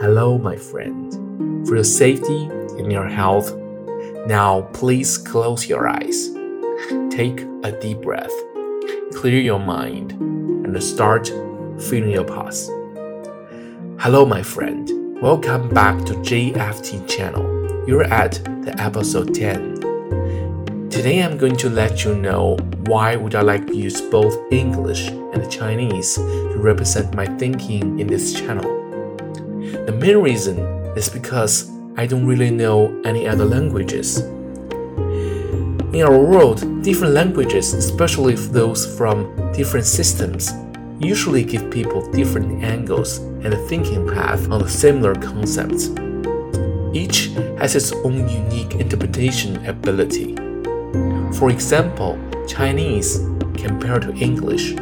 Hello, my friend. For your safety and your health, now please close your eyes. Take a deep breath, clear your mind, and start feeling your pulse. Hello, my friend. Welcome back to JFT channel. You're at the episode 10. Today I'm going to let you know why would I like to use both English and Chinese to represent my thinking in this channel. The main reason is because I don't really know any other languages. In our world, different languages, especially those from different systems, usually give people different angles and thinking path on similar concepts. Each has its own unique interpretation ability. For example, Chinese, compared to English,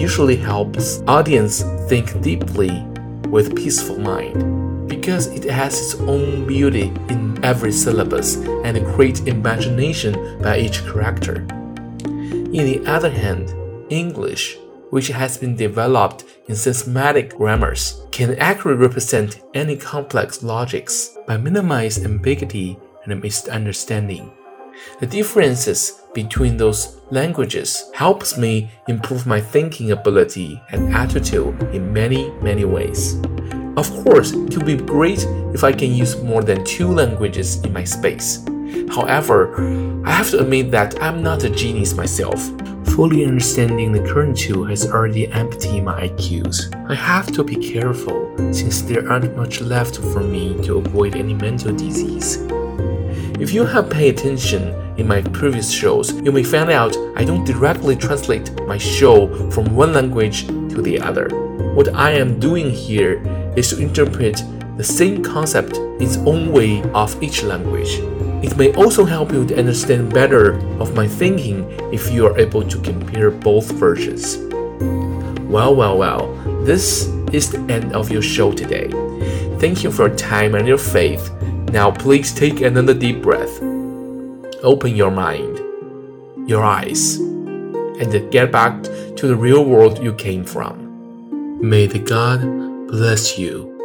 usually helps audience think deeply with peaceful mind because it has its own beauty in every syllabus and a great imagination by each character. In the other hand, English, which has been developed in systematic grammars, can accurately represent any complex logics by minimizing ambiguity and misunderstanding. The differences between those languages helps me improve my thinking ability and attitude in many, many ways. Of course, it would be great if I can use more than two languages in my space. However, I have to admit that I'm not a genius myself. Fully understanding the current two has already emptied my IQs. I have to be careful since there aren't much left for me to avoid any mental disease. If you have paid attention in my previous shows, you may find out I don't directly translate my show from one language to the other. What I am doing here is to interpret the same concept its own way of each language. It may also help you to understand better of my thinking if you are able to compare both versions. Well, well, well, this is the end of your show today. Thank you for your time and your faith. Now, please take another deep breath. Open your mind, your eyes, and get back to the real world you came from. May the God bless you